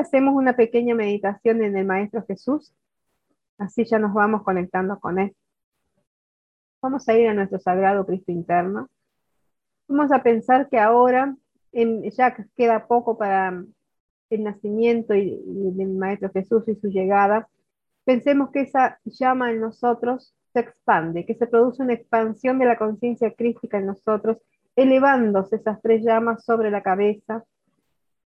hacemos una pequeña meditación en el Maestro Jesús? Así ya nos vamos conectando con Él. Vamos a ir a nuestro Sagrado Cristo interno. Vamos a pensar que ahora ya queda poco para el nacimiento y, del Maestro Jesús y su llegada. Pensemos que esa llama en nosotros se expande, que se produce una expansión de la conciencia crística en nosotros, elevándose esas tres llamas sobre la cabeza,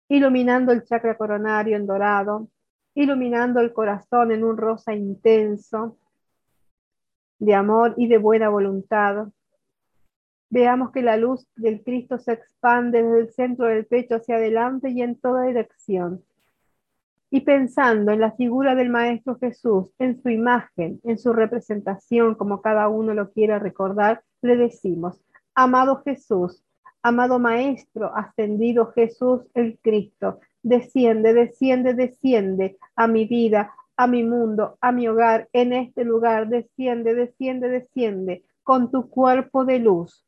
iluminando el chakra coronario en dorado, iluminando el corazón en un rosa intenso de amor y de buena voluntad. Veamos que la luz del Cristo se expande desde el centro del pecho hacia adelante y en toda dirección. Y pensando en la figura del Maestro Jesús, en su imagen, en su representación, como cada uno lo quiera recordar, le decimos, amado Jesús, amado Maestro, ascendido Jesús el Cristo, desciende, desciende, desciende a mi vida, a mi mundo, a mi hogar, en este lugar, desciende, desciende, desciende con tu cuerpo de luz.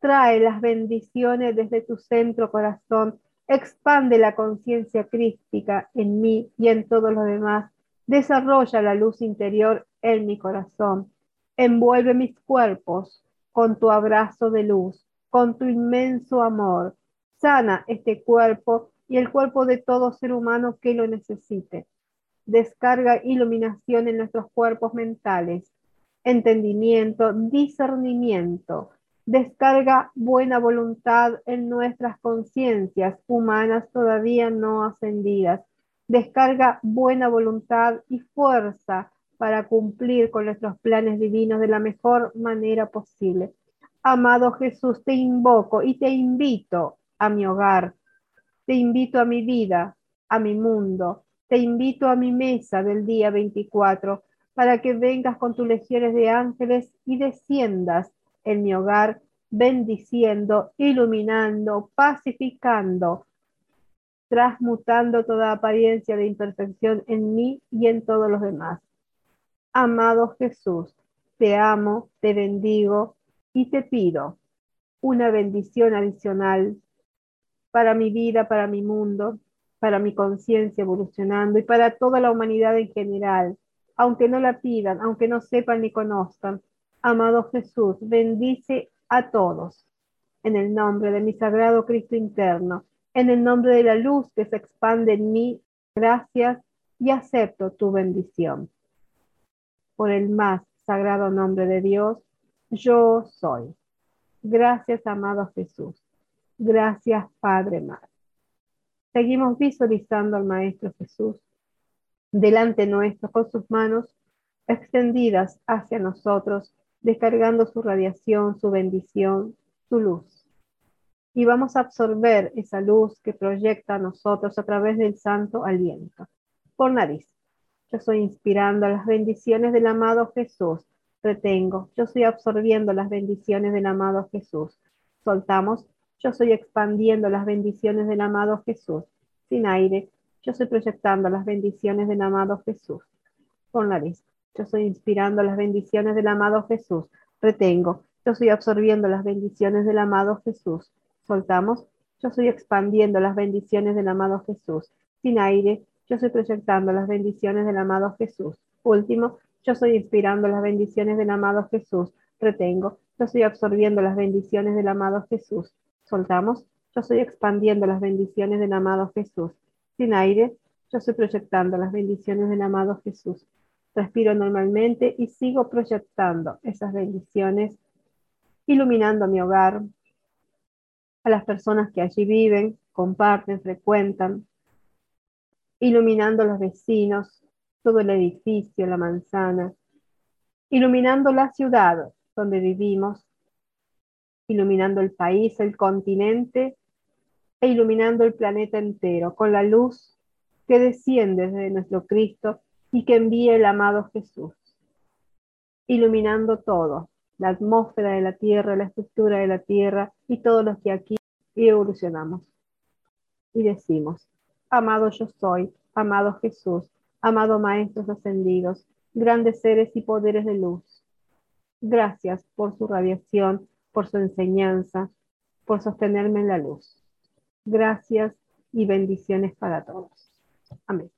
Trae las bendiciones desde tu centro corazón, expande la conciencia crística en mí y en todos los demás. Desarrolla la luz interior en mi corazón. Envuelve mis cuerpos con tu abrazo de luz, con tu inmenso amor. Sana este cuerpo y el cuerpo de todo ser humano que lo necesite. Descarga iluminación en nuestros cuerpos mentales, entendimiento, discernimiento. Descarga buena voluntad en nuestras conciencias humanas todavía no ascendidas. Descarga buena voluntad y fuerza para cumplir con nuestros planes divinos de la mejor manera posible. Amado Jesús, te invoco y te invito a mi hogar, te invito a mi vida, a mi mundo. Te invito a mi mesa del día 24 para que vengas con tus legiones de ángeles y desciendas en mi hogar, bendiciendo, iluminando, pacificando, transmutando toda apariencia de imperfección en mí y en todos los demás. Amado Jesús, te amo, te bendigo y te pido una bendición adicional para mi vida, para mi mundo, para mi conciencia evolucionando y para toda la humanidad en general, aunque no la pidan, aunque no sepan ni conozcan. Amado Jesús, bendice a todos en el nombre de mi sagrado Cristo interno, en el nombre de la luz que se expande en mí. Gracias y acepto tu bendición. Por el más sagrado nombre de Dios, yo soy. Gracias, amado Jesús. Gracias, Padre Madre. Seguimos visualizando al Maestro Jesús delante nuestro con sus manos extendidas hacia nosotros, descargando su radiación, su bendición, su luz. Y vamos a absorber esa luz que proyecta a nosotros a través del santo aliento. Por nariz. Yo estoy inspirando las bendiciones del amado Jesús. Retengo. Yo estoy absorbiendo las bendiciones del amado Jesús. Soltamos yo estoy expandiendo las bendiciones del amado Jesús. Sin aire, yo estoy proyectando las bendiciones del amado Jesús. Con nariz, yo estoy inspirando las bendiciones del amado Jesús. Retengo, yo estoy absorbiendo las bendiciones del amado Jesús. Soltamos, yo estoy expandiendo las bendiciones del amado Jesús. Sin aire, yo estoy proyectando las bendiciones del amado Jesús. Último, yo estoy inspirando las bendiciones del amado Jesús. Retengo, yo estoy absorbiendo las bendiciones del amado Jesús soltamos, yo estoy expandiendo las bendiciones del amado Jesús. Sin aire, yo estoy proyectando las bendiciones del amado Jesús. Respiro normalmente y sigo proyectando esas bendiciones, iluminando mi hogar, a las personas que allí viven, comparten, frecuentan, iluminando los vecinos, todo el edificio, la manzana, iluminando la ciudad donde vivimos, iluminando el país, el continente e iluminando el planeta entero con la luz que desciende desde nuestro Cristo y que envía el amado Jesús, iluminando todo, la atmósfera de la Tierra, la estructura de la Tierra y todos los que aquí evolucionamos. Y decimos, amado yo soy, amado Jesús, amado Maestros ascendidos, grandes seres y poderes de luz. Gracias por su radiación por su enseñanza, por sostenerme en la luz. Gracias y bendiciones para todos. Amén.